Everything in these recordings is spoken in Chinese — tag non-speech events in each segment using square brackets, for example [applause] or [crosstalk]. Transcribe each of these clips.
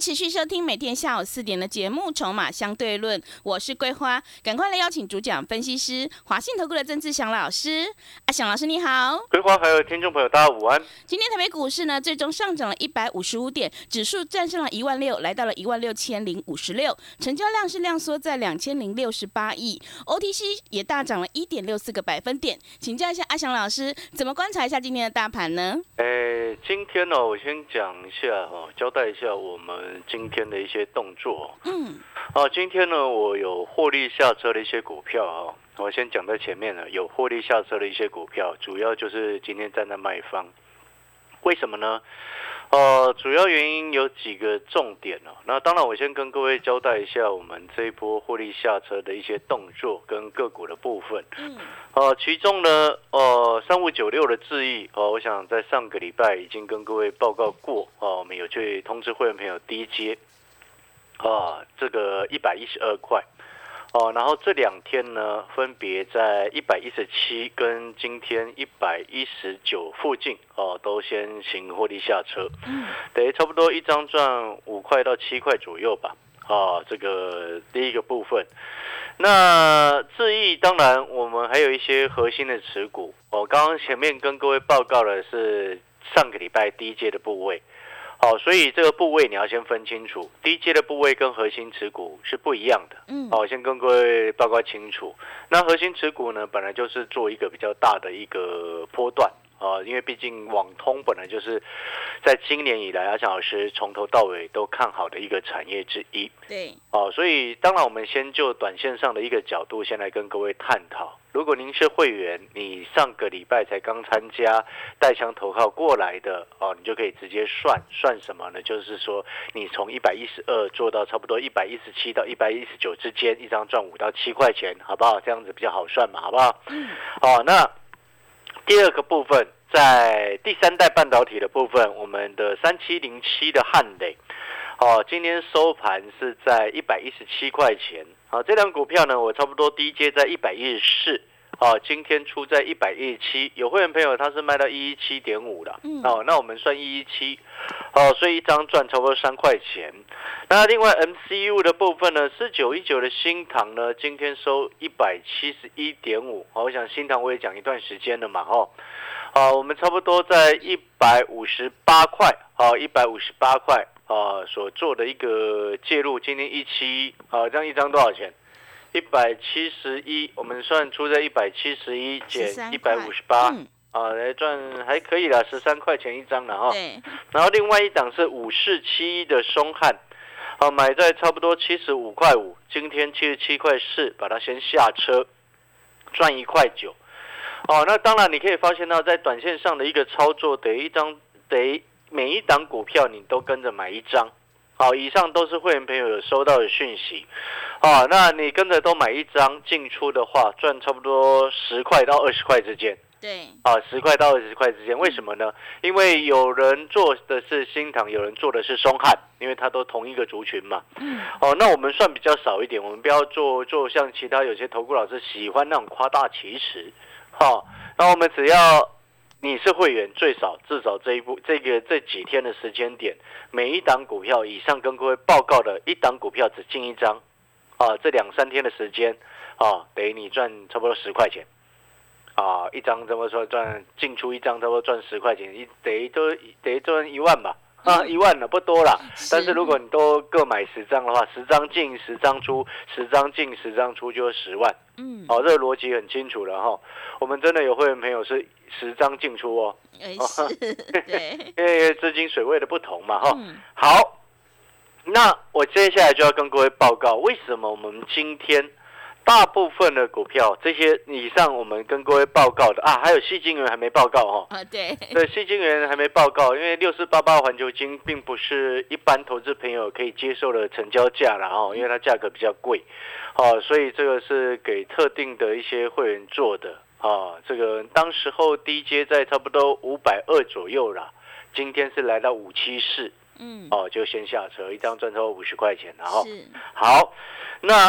持续收听每天下午四点的节目《筹码相对论》，我是桂花，赶快来邀请主讲分析师华信投顾的曾志祥老师。阿祥老师你好，桂花还有听众朋友大家午安。今天台北股市呢，最终上涨了一百五十五点，指数站上了一万六，来到了一万六千零五十六，成交量是量缩在两千零六十八亿，OTC 也大涨了一点六四个百分点。请教一下阿祥老师，怎么观察一下今天的大盘呢？诶，今天呢，我先讲一下哦，交代一下我们。今天的一些动作，嗯，啊，今天呢，我有获利下车的一些股票啊，我先讲在前面了，有获利下车的一些股票，主要就是今天站在卖方，为什么呢？呃，主要原因有几个重点哦。那当然，我先跟各位交代一下我们这一波获利下车的一些动作跟个股的部分。嗯。呃，其中呢，呃，三五九六的智易，哦，我想在上个礼拜已经跟各位报告过，哦，我们有去通知会员朋友低阶，啊，这个一百一十二块。哦，然后这两天呢，分别在一百一十七跟今天一百一十九附近哦，都先行获利下车，嗯，等于差不多一张赚五块到七块左右吧。啊，这个第一个部分，那智毅当然我们还有一些核心的持股，我刚刚前面跟各位报告的是上个礼拜第一阶的部位。好，所以这个部位你要先分清楚，低阶的部位跟核心持股是不一样的。嗯，好，先跟各位报告清楚。那核心持股呢，本来就是做一个比较大的一个波段。啊，因为毕竟网通本来就是在今年以来，阿强老师从头到尾都看好的一个产业之一。对，哦，所以当然我们先就短线上的一个角度，先来跟各位探讨。如果您是会员，你上个礼拜才刚参加带枪投靠过来的，哦，你就可以直接算算什么呢？就是说，你从一百一十二做到差不多一百一十七到一百一十九之间，一张赚五到七块钱，好不好？这样子比较好算嘛，好不好？嗯。哦，那。第二个部分，在第三代半导体的部分，我们的三七零七的汉磊，哦，今天收盘是在一百一十七块钱。好，这张股票呢，我差不多低接在一百一十四，哦，今天出在一百一十七。有会员朋友他是卖到一一七点五的，哦，那我们算一一七，哦，所以一张赚差不多三块钱。那另外 MCU 的部分呢，四九一九的新塘呢，今天收一百七十一点五。好，我想新塘我也讲一段时间了嘛，哦，好，我们差不多在一百五十八块，好，一百五十八块。啊，所做的一个介入，今天一七，啊，这样一张多少钱？一百七十一，我们算出在一百七十一减一百五十八，啊，来赚还可以啦，十三块钱一张了哈。然后另外一档是五四七一的松汉，啊，买在差不多七十五块五，今天七十七块四，把它先下车，赚一块九。哦，那当然你可以发现到，在短线上的一个操作，得一张得。每一档股票你都跟着买一张，好，以上都是会员朋友有收到的讯息，啊，那你跟着都买一张进出的话，赚差不多十块到二十块之间，对，啊，十块到二十块之间，为什么呢？因为有人做的是新塘，有人做的是松汉，因为它都同一个族群嘛，嗯，哦，那我们算比较少一点，我们不要做做像其他有些投顾老师喜欢那种夸大其词，好，那我们只要。你是会员，最少至少这一步，这个这几天的时间点，每一档股票以上跟各位报告的一档股票只进一张，啊，这两三天的时间，啊，等于你赚差不多十块钱，啊，一张怎么说赚进出一张差不多赚十块钱，一等于都等于赚一万吧。啊，一万了不多了，但是如果你都各买十张的话，十张进十张出，十张进十张出就是十万。嗯，哦，这个逻辑很清楚了哈。我们真的有会员朋友是十张进出哦。[laughs] 对，[laughs] 因为资金水位的不同嘛哈。好，那我接下来就要跟各位报告，为什么我们今天。大部分的股票，这些以上我们跟各位报告的啊，还有细金元还没报告哈。啊，对，对，细金元还没报告，因为六四八八环球金并不是一般投资朋友可以接受的成交价了哦，因为它价格比较贵，哦，所以这个是给特定的一些会员做的啊。这个当时候低阶在差不多五百二左右啦，今天是来到五七四，嗯，哦，就先下车，一张赚超五十块钱，然后是，好，那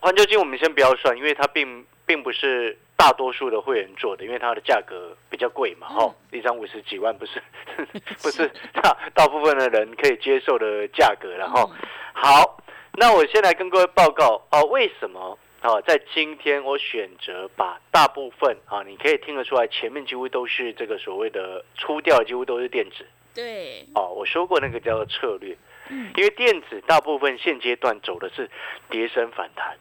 环球金我们先不要算，因为它并并不是大多数的会员做的，因为它的价格比较贵嘛，嗯哦，一张五十几万，不是 [laughs] 不是大大部分的人可以接受的价格然后嗯好，那我先来跟各位报告哦，为什么？哦，在今天我选择把大部分啊，你可以听得出来，前面几乎都是这个所谓的出掉，几乎都是电子对，哦。我说过那个叫做策略，嗯，因为电子大部分现阶段走的是跌升反弹。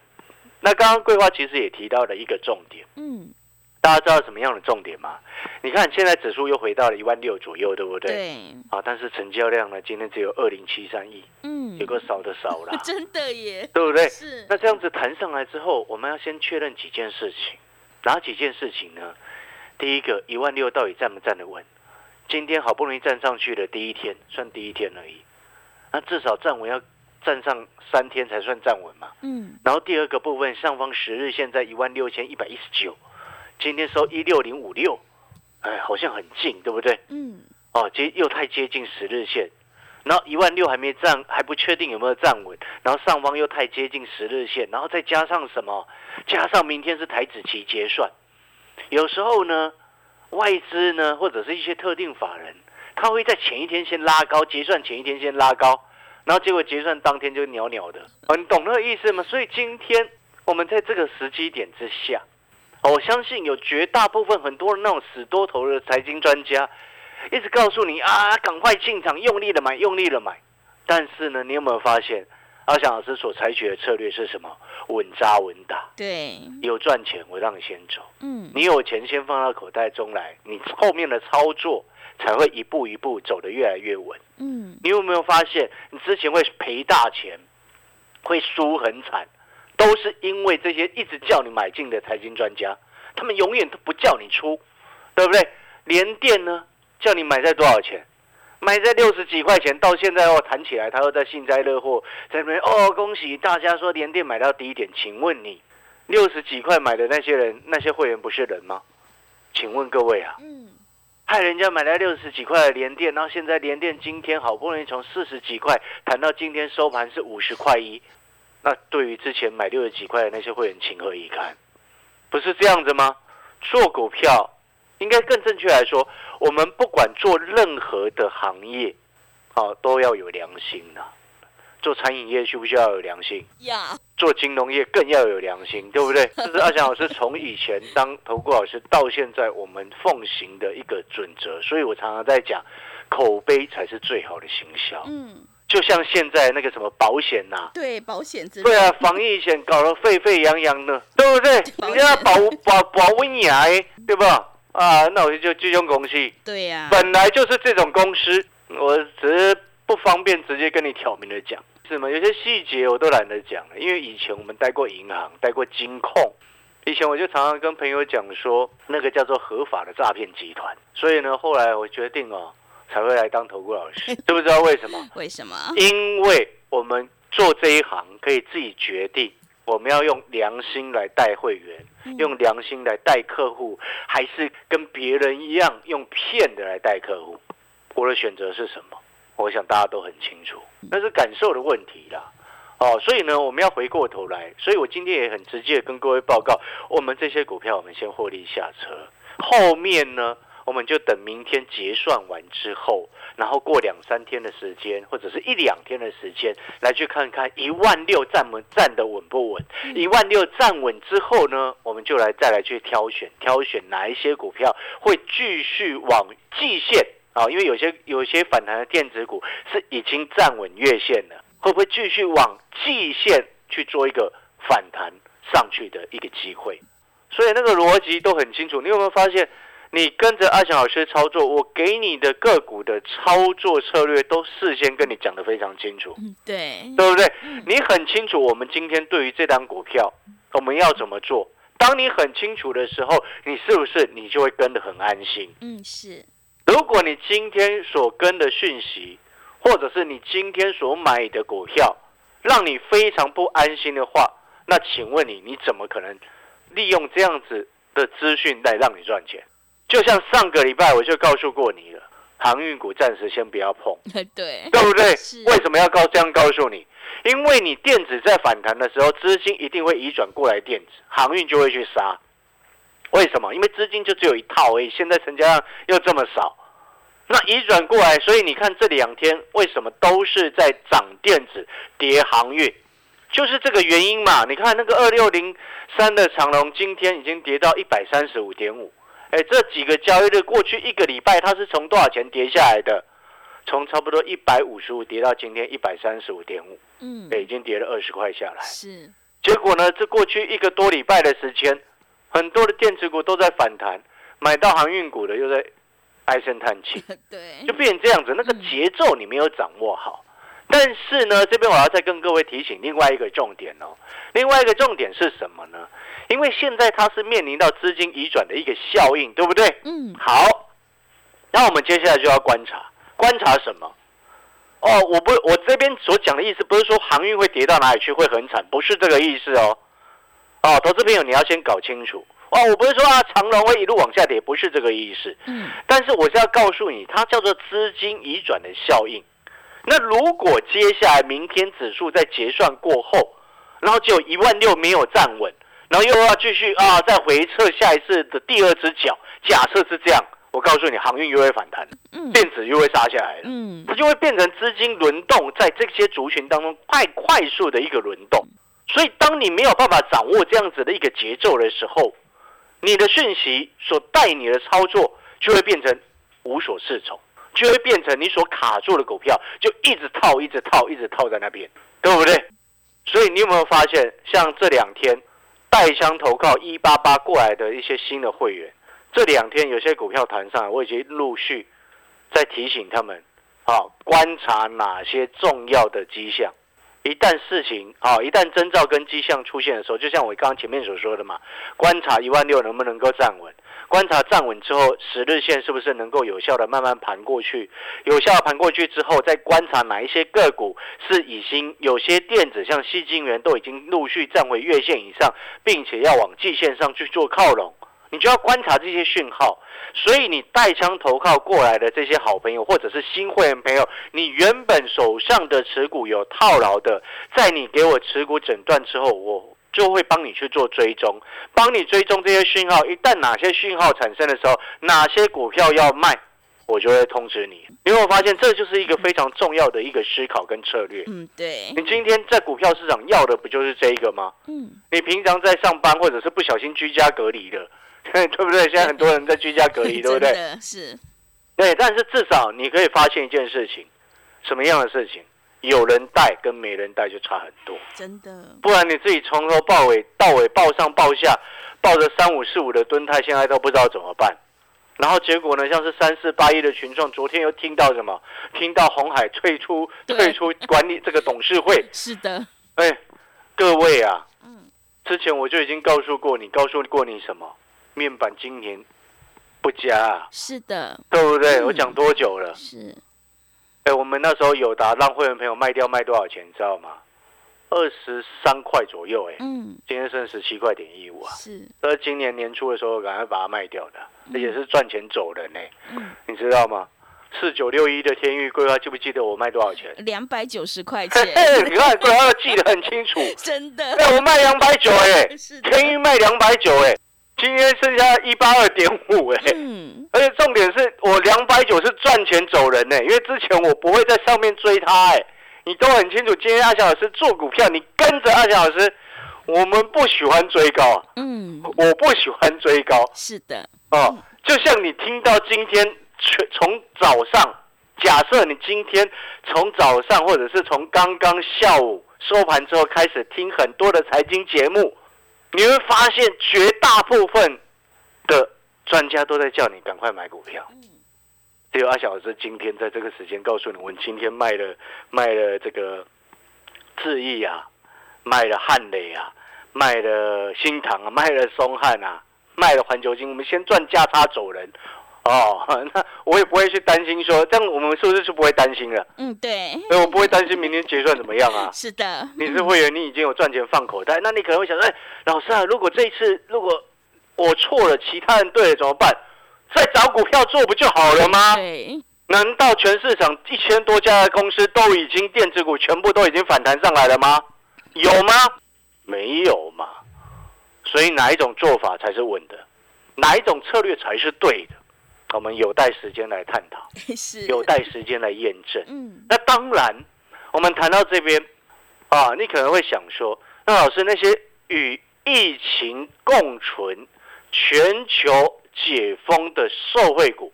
那刚刚桂花其实也提到了一个重点，嗯，大家知道什么样的重点吗？你看现在指数又回到了一万六左右，对不对？对，啊，但是成交量呢，今天只有二零七三亿，嗯，有个少的少啦，[laughs] 真的耶，对不对？是，那这样子谈上来之后，我们要先确认几件事情，哪几件事情呢？第一个，一万六到底站不站得稳？今天好不容易站上去的第一天，算第一天而已，那至少站稳要站上三天才算站稳嘛。嗯，然后第二个部分，上方十日线在一万六千一百一十九，今天收一六零五六，哎，好像很近，对不对？嗯，哦，接又太接近十日线，然后一万六还没站，还不确定有没有站稳，然后上方又太接近十日线，然后再加上什么？加上明天是台子期结算，有时候呢，外资呢或者是一些特定法人，他会在前一天先拉高，结算前一天先拉高，然后结果结算当天就袅袅的，哦，你懂那个意思吗？所以今天我们在这个时机点之下。哦我相信有绝大部分很多那种死多头的财经专家，一直告诉你啊，赶快进场，用力的买，用力的买。但是呢，你有没有发现，阿翔老师所采取的策略是什么？稳扎稳打，对，有赚钱我让你先走，嗯，你有钱先放到口袋中来，你后面的操作才会一步一步走得越来越稳。嗯，你有没有发现，你之前会赔大钱，会输很惨，都是因为这些一直叫你买进的财经专家，他们永远都不叫你出，对不对？联电呢，叫你买在多少钱？买在六十几块钱，到现在哦谈起来，他又在幸灾乐祸，在那边哦恭喜大家说联电买到低点。请问你六十几块买的那些人，那些会员不是人吗？请问各位啊，嗯，害人家买了六十几块的连电，然后现在连电今天好不容易从四十几块谈到今天收盘是五十块一，那对于之前买六十几块的那些会员情何以堪？不是这样子吗？做股票应该更正确来说，我们不管做任何的行业，啊，都要有良心呐、做餐饮业需不需要有良心？呀，做金融业更要有良心，对不对？[laughs] 这是阿翔老师从以前当投顾老师到现在我们奉行的一个准则，所以我常常在讲，口碑才是最好的行销。嗯，就像现在那个什么保险呐、对，保险之对啊，防疫险搞得沸沸扬扬的，对不对？人家保保保温牙，对吧？啊，那我就这种公司，对呀，本来就是这种公司，我只是不方便直接跟你挑明的讲，是吗？有些细节我都懒得讲了，因为以前我们待过银行，待过金控，以前我就常常跟朋友讲说，那个叫做合法的诈骗集团。所以呢，后来我决定哦，才会来当投顾老师，[laughs] 知不知道为什么？为什么？因为我们做这一行可以自己决定，我们要用良心来带会员，嗯用良心来带客户，还是跟别人一样用骗的来带客户？我的选择是什么？我想大家都很清楚，那是感受的问题啦。哦，所以呢，我们要回过头来，所以我今天也很直接跟各位报告，我们这些股票我们先获利下车，后面呢，我们就等明天结算完之后，然后过两三天的时间，或者是一两天的时间，来去看看一万六站稳站得稳不稳。一万六站稳之后呢，我们就来再来去挑选，挑选哪一些股票会继续往季线啊，因为有些有些反弹的电子股是已经站稳月线了，会不会继续往季线去做一个反弹上去的一个机会？所以那个逻辑都很清楚。你有没有发现？你跟着阿翔老师操作，我给你的个股的操作策略都事先跟你讲得非常清楚，嗯，对，对不对？你很清楚，我们今天对于这单股票我们要怎么做？当你很清楚的时候，你是不是你就会跟得很安心？嗯，是。如果你今天所跟的讯息，或者是你今天所买的股票，让你非常不安心的话，那请问你，你怎么可能利用这样子的资讯来让你赚钱？就像上个礼拜我就告诉过你了，航运股暂时先不要碰，[laughs] 对，对不对？为什么要告这样告诉你？因为你电子在反弹的时候，资金一定会移转过来电子，航运就会去杀。为什么？因为资金就只有一套而已，现在成交量又这么少，那移转过来，所以你看这两天为什么都是在涨电子、跌航运，就是这个原因嘛。你看那个二六零三的长龙，今天已经跌到一百三十五点五，哎，这几个交易日过去一个礼拜，它是从多少钱跌下来的？从差不多一百五十五跌到今天一百三十五点五，嗯，哎，已经跌了二十块下来。是，结果呢，这过去一个多礼拜的时间，很多的电子股都在反弹，买到航运股的又在唉声叹气，[laughs] 对，就变成这样子。那个节奏你没有掌握好。但是呢，这边我要再跟各位提醒另外一个重点哦。另外一个重点是什么呢？因为现在它是面临到资金移转的一个效应，对不对？嗯，好，那我们接下来就要观察，观察什么？哦，我不，我这边所讲的意思不是说航运会跌到哪里去会很惨，不是这个意思哦。哦，投资朋友你要先搞清楚哦，我不是说啊长龙会一路往下跌，不是这个意思。嗯，但是我是要告诉你，它叫做资金移转的效应。那如果接下来明天指数在结算过后，然后只有一万六没有站稳，然后又要继续啊再回撤下一次的第二只脚，假设是这样，我告诉你，航运又会反弹，嗯，电子又会杀下来了，嗯，它就会变成资金轮动在这些族群当中快快速的一个轮动。所以，当你没有办法掌握这样子的一个节奏的时候，你的讯息所带你的操作就会变成无所适从，就会变成你所卡住的股票就一直套、一直套、一直套在那边，对不对？所以你有没有发现，像这两天带枪投靠一八八过来的一些新的会员，这两天有些股票弹上，我已经陆续在提醒他们，啊，观察哪些重要的迹象。一旦事情啊，一旦征兆跟迹象出现的时候，就像我刚刚前面所说的嘛，观察一万六能不能够站稳，观察站稳之后，十日线是不是能够有效的慢慢盘过去，有效盘过去之后，再观察哪一些个股是已经有些电子像细晶圆都已经陆续站回月线以上，并且要往季线上去做靠拢，你就要观察这些讯号。所以你带枪投靠过来的这些好朋友，或者是新会员朋友，你原本手上的持股有套牢的，在你给我持股诊断之后，我就会帮你去做追踪，帮你追踪这些讯号。一旦哪些讯号产生的时候，哪些股票要卖，我就会通知你。因为我发现这就是一个非常重要的一个思考跟策略。嗯，对，你今天在股票市场要的不就是这一个吗？嗯，你平常在上班或者是不小心居家隔离的。[laughs] 对不对？现在很多人在居家隔离，对不对？是。对，但是至少你可以发现一件事情，什么样的事情？有人带跟没人带就差很多。真的。不然你自己从头到尾到尾抱上抱下，抱着三五四五的蹲态，现在都不知道怎么办。然后结果呢？像是三四八一的群众，昨天又听到什么？听到红海退出退出管理这个董事会。是的。哎，各位啊，嗯，之前我就已经告诉过你，告诉过你什么？面板今年不佳啊，是的，对不对？我讲多久了？是，哎，我们那时候有达让会员朋友卖掉卖多少钱，你知道吗？二十三块左右，哎，嗯，今天剩十七块点一五啊，是，这是今年年初的时候赶快把它卖掉的，而且是赚钱走人呢，嗯，你知道吗？四九六一的天域规划记不记得我卖多少钱？两百九十块钱，你看规划记得很清楚，[laughs] 真的，哎，我卖两百九，哎，天域卖两百九，哎。今天剩下一八二点五哎，而且重点是我两百九是赚钱走人呢，因为之前我不会在上面追他哎，你都很清楚。今天阿翔老师做股票，你跟着阿翔老师，我们不喜欢追高，嗯，我不喜欢追高，是的，哦，就像你听到今天从早上，假设你今天从早上或者是从刚刚下午收盘之后开始听很多的财经节目。你会发现，绝大部分的专家都在叫你赶快买股票。只有阿小老师今天在这个时间告诉你，我们今天卖了卖了这个智毅啊，卖了汉磊啊，卖了新塘啊，卖了松汉啊，卖了环球金，我们先赚价差走人。哦，[laughs] 那我也不会去担心说，这样我们是不是就不会担心了？嗯，对，所以我不会担心明天结算怎么样啊。[laughs] 是的，你是会员，你已经有赚钱放口袋，那你可能会想说，哎，老师啊，如果这一次如果我错了，其他人对了怎么办？再找股票做不就好了吗？对，难道全市场一千多家的公司都已经电子股全部都已经反弹上来了吗？有吗？没有嘛。所以哪一种做法才是稳的？哪一种策略才是对的？我们有待时间来探讨，[laughs] 是有待时间来验证。嗯，那当然，我们谈到这边啊，你可能会想说，那老师那些与疫情共存、全球解封的受惠股，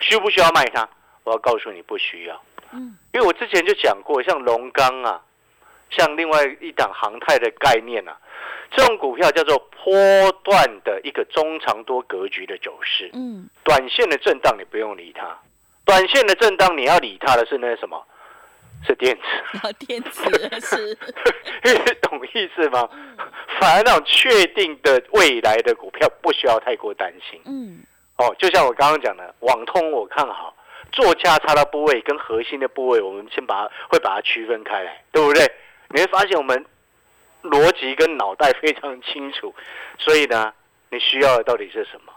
需不需要卖它？我要告诉你，不需要。嗯，因为我之前就讲过，像龙钢啊，像另外一档航太的概念啊，这种股票叫做波段的一个中长多格局的走势。嗯，短线的震荡你不用理它，短线的震荡你要理它的是那什么？是电子，然后电子是，[laughs] 懂意思吗？反而那种确定的未来的股票不需要太过担心。嗯，哦，就像我刚刚讲的，网通我看好，做价差的部位跟核心的部位，我们先把它会把它区分开来，对不对？你会发现我们逻辑跟脑袋非常清楚，所以呢，你需要的到底是什么？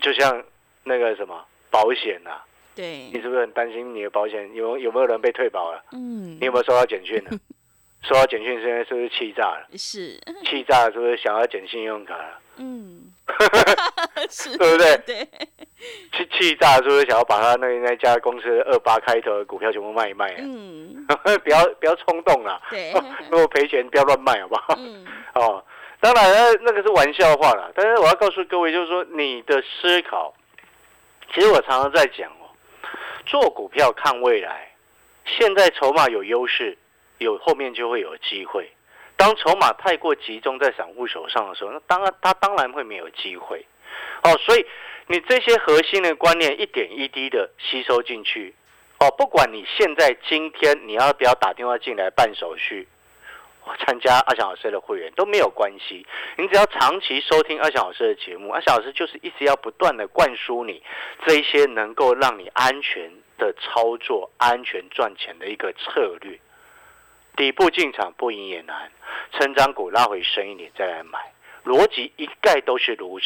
就像那个什么保险呐、对你，是不是很担心你的保险有有没有人被退保了？嗯你有没有收到简讯呢？[laughs] 收到简讯现在是不是气炸了？是，[laughs] 气炸了是不是想要减信用卡了？嗯，[laughs] 是，对不对对，气气炸了是不是想要把他那那家公司二八开头的股票全部卖一卖啊？嗯，[laughs] 不要不要冲动啦！对，[laughs] 如果赔钱不要乱卖，好不好？嗯，哦，当然了，那个是玩笑话啦。但是我要告诉各位，就是说你的思考，其实我常常在讲哦，做股票看未来，现在筹码有优势，有后面就会有机会。当筹码太过集中在散户手上的时候，那当然他当然会没有机会。哦，所以你这些核心的观念一点一滴的吸收进去。哦，不管你现在今天你要不要打电话进来办手续，我参加阿翔老师的会员都没有关系，你只要长期收听阿翔老师的节目，阿翔老师就是一直要不断的灌输你这一些能够让你安全的操作、安全赚钱的一个策略。底部进场不赢也难，成长股拉回深一点再来买，逻辑一概都是如此。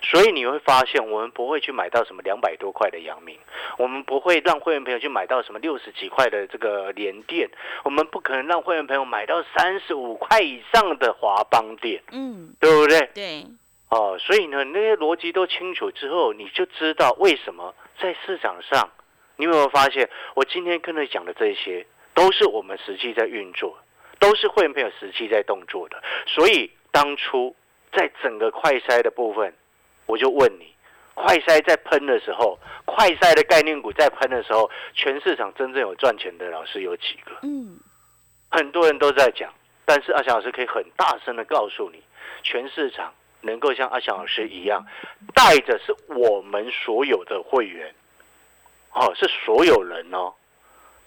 所以你会发现，我们不会去买到什么两百多块的阳明，我们不会让会员朋友去买到什么六十几块的这个联电，我们不可能让会员朋友买到三十五块以上的华邦电，嗯，对不对？对，哦，所以呢，那些逻辑都清楚之后，你就知道为什么在市场上，你有没有发现，我今天跟你讲的这些，都是我们实际在运作，都是会员朋友实际在动作的。所以当初在整个快筛的部分，我就问你，快筛在喷的时候，快筛的概念股在喷的时候，全市场真正有赚钱的老师有几个？嗯，很多人都在讲，但是阿翔老师可以很大声的告诉你，全市场能够像阿翔老师一样，带着是我们所有的会员，哦，是所有人哦，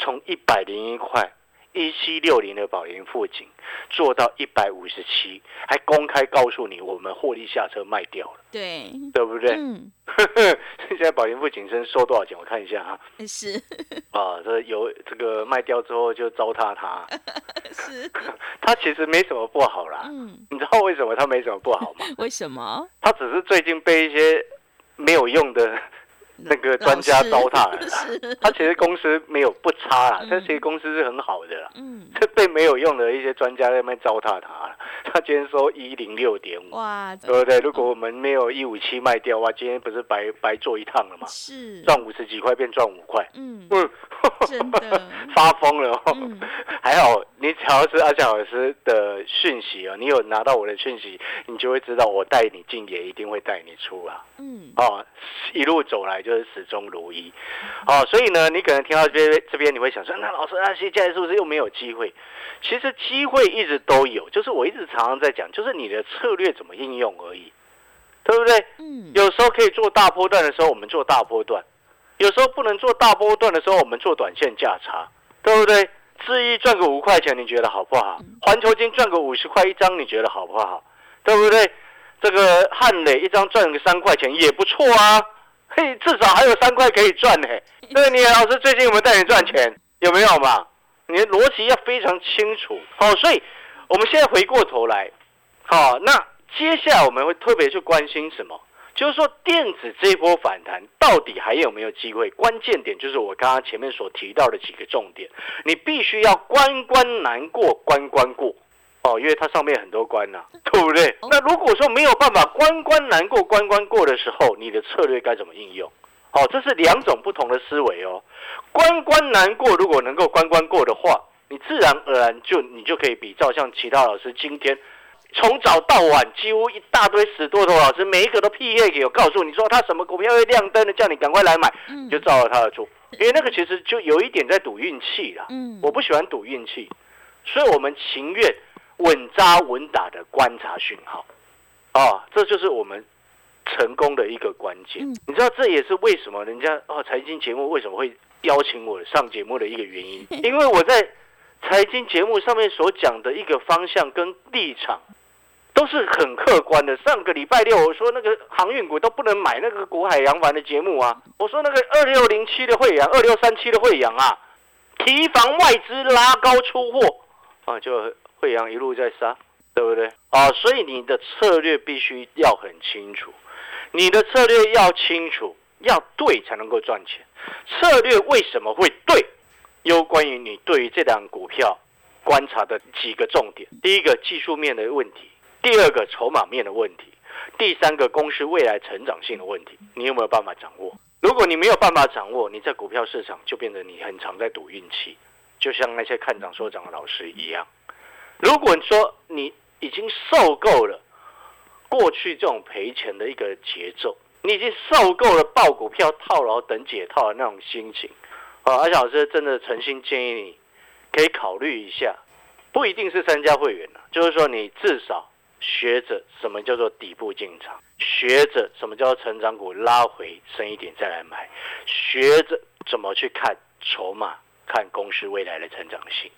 从一百零一块。一七六零的宝林富锦做到一百五十七，还公开告诉你我们获利下车卖掉了，对，对不对？嗯，[laughs] 现在宝林富锦生收多少钱？我看一下啊。是啊，这有这个卖掉之后就糟蹋它，[laughs] 是，[laughs] 它其实没什么不好啦。嗯，你知道为什么它没什么不好吗？为什么？它只是最近被一些没有用的那个专家糟蹋了啦。[laughs] 是，它其实公司没有不差啦嗯，它其实公司是很好的啦。嗯，这被没有用的一些专家在那边糟蹋他了。[laughs] 他今天说一零六点五，哇，对不对？如果我们没有一五七卖掉哇，今天不是白白做一趟了吗？是，赚五十几块变赚五块，嗯，嗯，[laughs] 真的发疯了哦。嗯还好，你只要是阿翔老师的讯息哦，你有拿到我的讯息，你就会知道我带你进，也一定会带你出啊。嗯，哦，一路走来就是始终如一。哦，所以呢，你可能听到这边这边，你会想说，那老师啊，现在是不是又没有机会？其实机会一直都有，就是我一直常常在讲，就是你的策略怎么应用而已，对不对？嗯，有时候可以做大波段的时候，我们做大波段；有时候不能做大波段的时候，我们做短线价差，对不对？智毅赚个五块钱，你觉得好不好？环球金赚个五十块一张，你觉得好不好？对不对？这个汉磊一张赚个三块钱也不错啊，嘿，至少还有三块可以赚呢。[laughs] 对，你老师最近有没有带你赚钱？有没有嘛？你的逻辑要非常清楚。好，所以我们现在回过头来，好，那接下来我们会特别去关心什么？就是说电子这一波反弹到底还有没有机会？关键点就是我刚刚前面所提到的几个重点，你必须要关关难过关关过。哦，因为它上面很多关呐，[laughs] 对不对？那如果说没有办法关关难过关关过的时候，你的策略该怎么应用？哦，这是两种不同的思维哦。关关难过，如果能够关关过的话，你自然而然就你就可以比照像其他老师今天从早到晚几乎一大堆死多头老师，每一个都屁业给我告诉你说他什么股票会亮灯的，叫你赶快来买，你就照着他的做。因为那个其实就有一点在赌运气啦。嗯，我不喜欢赌运气，所以我们情愿。稳扎稳打的观察讯号，啊，这就是我们成功的一个关键。你知道，这也是为什么人家哦，财经节目为什么会邀请我上节目的一个原因。[laughs] 因为我在财经节目上面所讲的一个方向跟立场都是很客观的。上个礼拜六我说那个航运股都不能买那个股海洋凡的节目啊，我说那个二六零七的汇阳，二六三七的汇阳啊，提防外资拉高出货啊，就。惠阳一路在杀，对不对？啊，所以你的策略必须要很清楚，你的策略要清楚，要对才能够赚钱。策略为什么会对？有关于你对于这档股票观察的几个重点：第一个技术面的问题，第二个筹码面的问题，第三个公司未来成长性的问题，你有没有办法掌握？如果你没有办法掌握，你在股票市场就变得你很常在赌运气，就像那些看涨说涨的老师一样。如果说你已经受够了过去这种赔钱的一个节奏，你已经受够了爆股票套牢等解套的那种心情，啊，阿小老师真的诚心建议你，可以考虑一下，不一定是参加会员了，就是说你至少学着什么叫做底部进场，学着什么叫做成长股拉回深一点再来买，学着怎么去看筹码，看公司未来的成长性。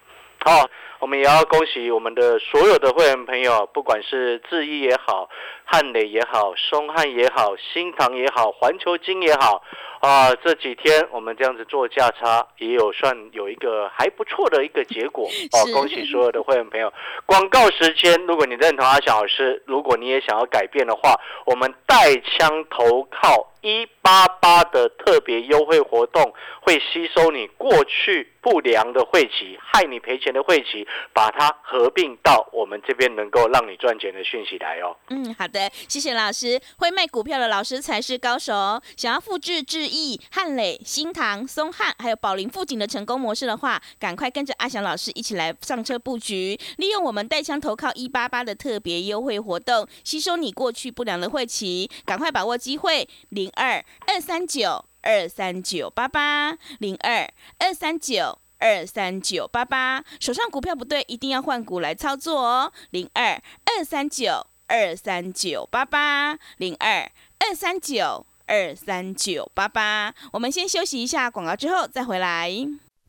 好，我们也要恭喜我们的所有的会员朋友，不管是智毅也好，汉磊也好，松汉也好，新唐也好，环球金也好。啊，这几天我们这样子做价差，也有算有一个还不错的一个结果 [laughs] 哦。恭喜所有的会员朋友！广告时间，如果你认同阿翔老师，如果你也想要改变的话，我们带枪投靠一八八的特别优惠活动，会吸收你过去不良的晦气，害你赔钱的晦气，把它合并到我们这边能够让你赚钱的讯息来哦。嗯，好的，谢谢老师。会卖股票的老师才是高手。想要复制智。亿汉磊、新唐、松汉，还有宝林、富锦的成功模式的话，赶快跟着阿翔老师一起来上车布局，利用我们带枪投靠一八八的特别优惠活动，吸收你过去不良的晦气，赶快把握机会，零二二三九二三九八八，零二二三九二三九八八，手上股票不对，一定要换股来操作哦，零二二三九二三九八八，零二二三九。二三九八八，我们先休息一下广告，之后再回来。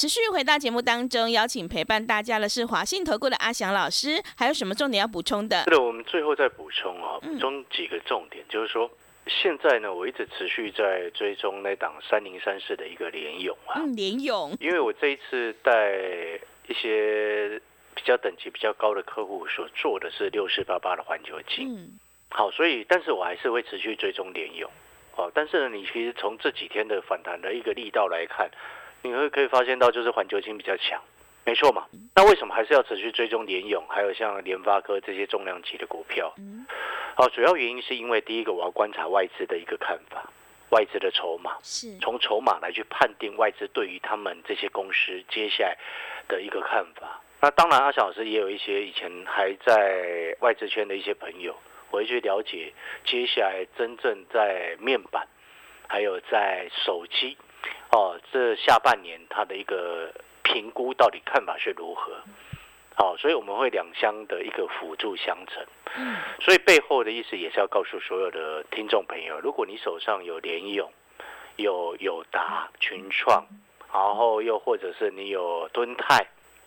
持续回到节目当中，邀请陪伴大家的是华信投顾的阿翔老师，还有什么重点要补充的？是的，我们最后再补充啊，补充几个重点，就是说现在呢，我一直持续在追踪那档三零三四的一个联勇啊，联勇，因为我这一次带一些比较等级比较高的客户所做的是六四八八的环球金。好，所以，但是我还是会持续追踪联勇，哦，但是呢，你其实从这几天的反弹的一个力道来看，你会可以发现到，就是环球金比较强，没错嘛。那为什么还是要持续追踪联勇，还有像联发科这些重量级的股票？好，主要原因是因为第一个，我要观察外资的一个看法，外资的筹码，是从筹码来去判定外资对于他们这些公司接下来的一个看法。那当然，阿翔老师也有一些以前还在外资圈的一些朋友，我会去了解接下来真正在面板，还有在手机，哦，这下半年它的一个评估到底看法是如何？好，所以我们会两相的一个辅助相成。嗯，所以背后的意思也是要告诉所有的听众朋友，如果你手上有联勇、有友达、群创，然后又或者是你有敦泰。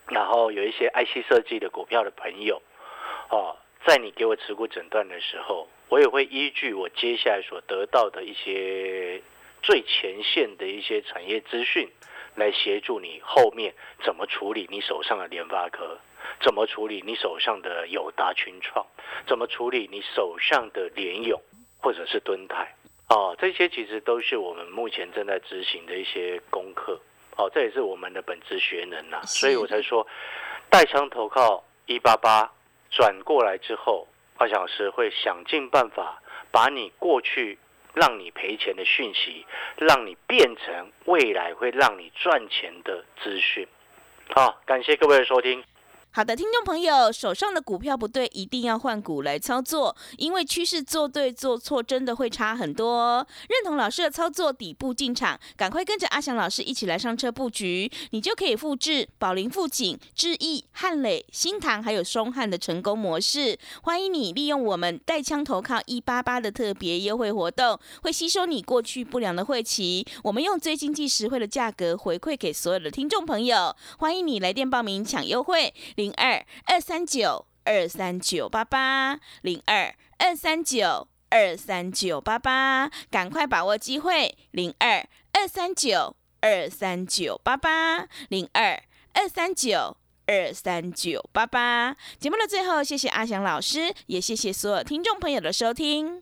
然后有一些 IC 设计的股票的朋友，哦，在你给我持股诊断的时候，我也会依据我接下来所得到的一些最前线的一些产业资讯，来协助你后面怎么处理你手上的联发科，怎么处理你手上的友达群创，怎么处理你手上的联勇或者是敦泰，哦，这些其实都是我们目前正在执行的一些功课。哦，这也是我们的本职学能呐，所以我才说，带枪投靠一八八转过来之后，二小时会想尽办法把你过去让你赔钱的讯息，让你变成未来会让你赚钱的资讯。好，感谢各位的收听。好的，听众朋友，手上的股票不对，一定要换股来操作，因为趋势做对做错真的会差很多。认同老师的操作，底部进场，赶快跟着阿翔老师一起来上车布局，你就可以复制宝林、富锦、智毅、汉磊、新塘还有松汉的成功模式。欢迎你利用我们带枪投靠一八八的特别优惠活动，会吸收你过去不良的晦气，我们用最经济实惠的价格回馈给所有的听众朋友。欢迎你来电报名抢优惠。零二二三九二三九八八零二二三九二三九八八，赶快把握机会！零二二三九二三九八八零二二三九二三九八八。节目的最后，谢谢阿翔老师，也谢谢所有听众朋友的收听。